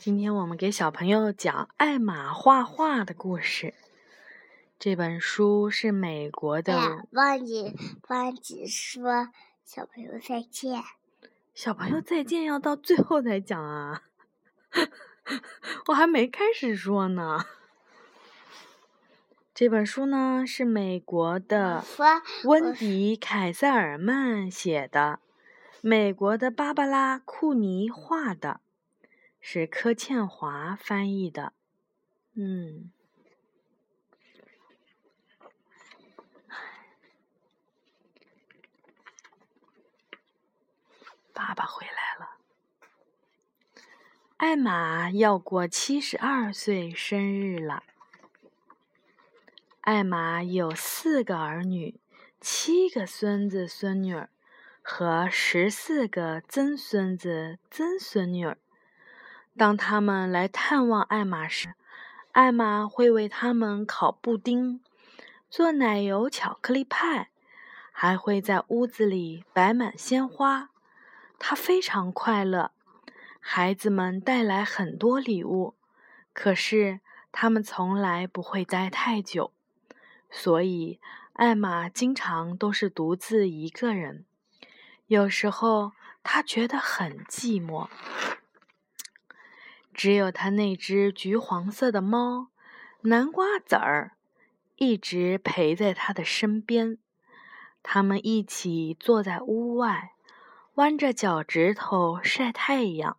今天我们给小朋友讲艾玛画画的故事。这本书是美国的。忘记忘记说小朋友再见。小朋友再见要到最后才讲啊！我还没开始说呢。这本书呢是美国的温迪·凯塞尔曼写的，美国的芭芭拉·库尼画的。是柯倩华翻译的，嗯，爸爸回来了。艾玛要过七十二岁生日了。艾玛有四个儿女，七个孙子孙女儿和十四个曾孙子曾孙女儿。当他们来探望艾玛时，艾玛会为他们烤布丁、做奶油巧克力派，还会在屋子里摆满鲜花。她非常快乐。孩子们带来很多礼物，可是他们从来不会待太久，所以艾玛经常都是独自一个人。有时候，她觉得很寂寞。只有他那只橘黄色的猫，南瓜籽儿，一直陪在他的身边。他们一起坐在屋外，弯着脚趾头晒太阳。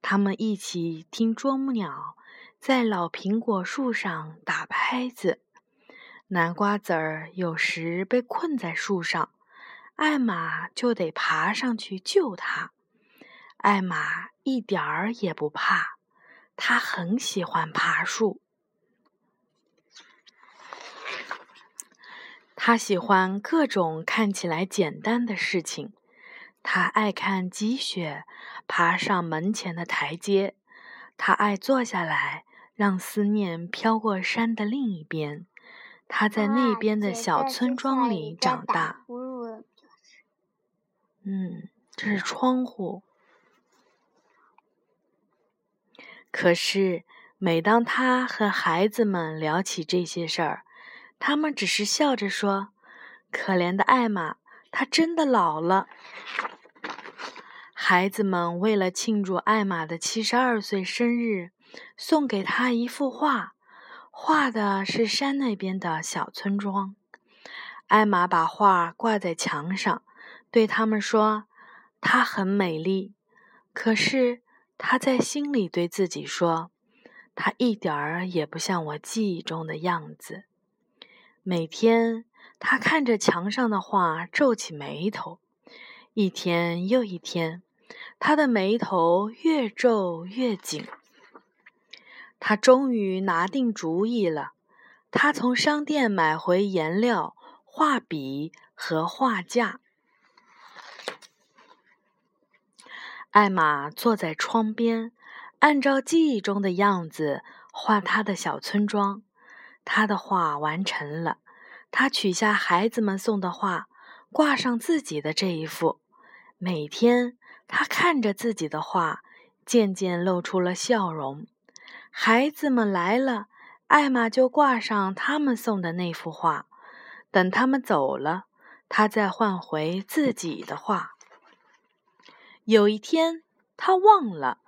他们一起听啄木鸟在老苹果树上打拍子。南瓜籽儿有时被困在树上，艾玛就得爬上去救它。艾玛一点儿也不怕。他很喜欢爬树，他喜欢各种看起来简单的事情。他爱看积雪爬上门前的台阶，他爱坐下来让思念飘过山的另一边。他在那边的小村庄里长大。嗯，这是窗户。可是，每当他和孩子们聊起这些事儿，他们只是笑着说：“可怜的艾玛，她真的老了。”孩子们为了庆祝艾玛的七十二岁生日，送给她一幅画，画的是山那边的小村庄。艾玛把画挂在墙上，对他们说：“她很美丽。”可是。他在心里对自己说：“他一点儿也不像我记忆中的样子。”每天，他看着墙上的画，皱起眉头。一天又一天，他的眉头越皱越紧。他终于拿定主意了。他从商店买回颜料、画笔和画架。艾玛坐在窗边，按照记忆中的样子画他的小村庄。他的画完成了，他取下孩子们送的画，挂上自己的这一幅。每天，他看着自己的画，渐渐露出了笑容。孩子们来了，艾玛就挂上他们送的那幅画。等他们走了，他再换回自己的画。有一天，他忘了，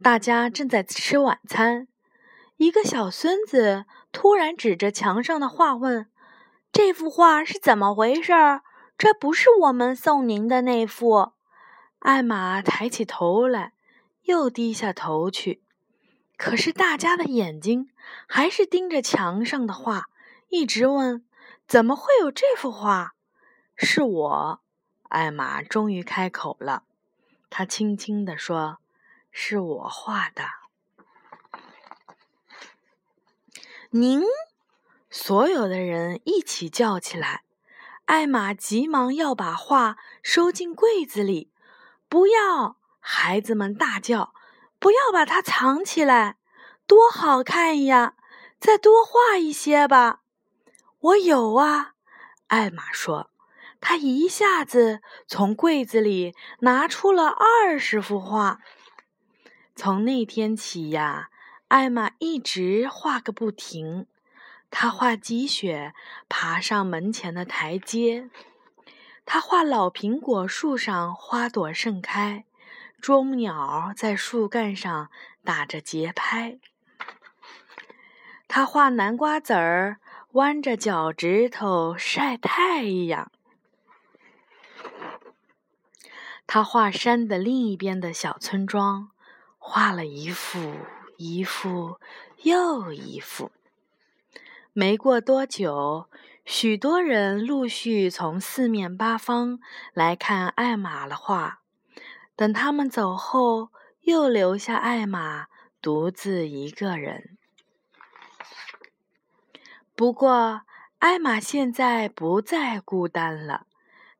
大家正在吃晚餐。一个小孙子突然指着墙上的画问：“这幅画是怎么回事？这不是我们送您的那幅。”艾玛抬起头来，又低下头去。可是大家的眼睛还是盯着墙上的画，一直问：“怎么会有这幅画？”是我，艾玛终于开口了。他轻轻地说：“是我画的。”您，所有的人一起叫起来。艾玛急忙要把画收进柜子里。不要！孩子们大叫：“不要把它藏起来！多好看呀！再多画一些吧。”我有啊，艾玛说。他一下子从柜子里拿出了二十幅画。从那天起呀，艾玛一直画个不停。她画积雪爬上门前的台阶，他画老苹果树上花朵盛开，啄木鸟在树干上打着节拍。他画南瓜籽儿弯着脚趾头晒太阳。他画山的另一边的小村庄，画了一幅一幅又一幅。没过多久，许多人陆续从四面八方来看艾玛的画。等他们走后，又留下艾玛独自一个人。不过，艾玛现在不再孤单了。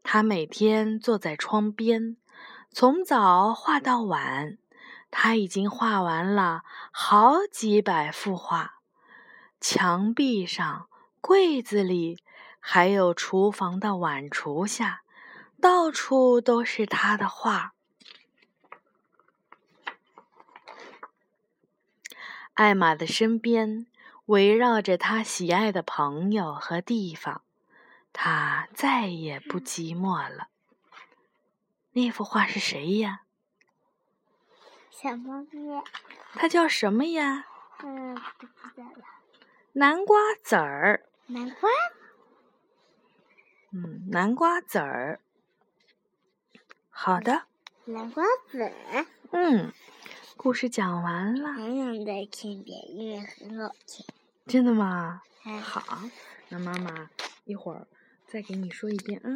他每天坐在窗边，从早画到晚。他已经画完了好几百幅画。墙壁上、柜子里，还有厨房的碗橱下，到处都是他的画。艾玛的身边围绕着他喜爱的朋友和地方，他再也不寂寞了。那幅画是谁呀？小猫咪。它叫什么呀？嗯，不知道了。南瓜籽儿，南瓜，嗯，南瓜籽儿，好的，南瓜籽儿，嗯，故事讲完了，还想再听一遍，因为很好听。真的吗？嗯好，那妈妈一会儿再给你说一遍啊。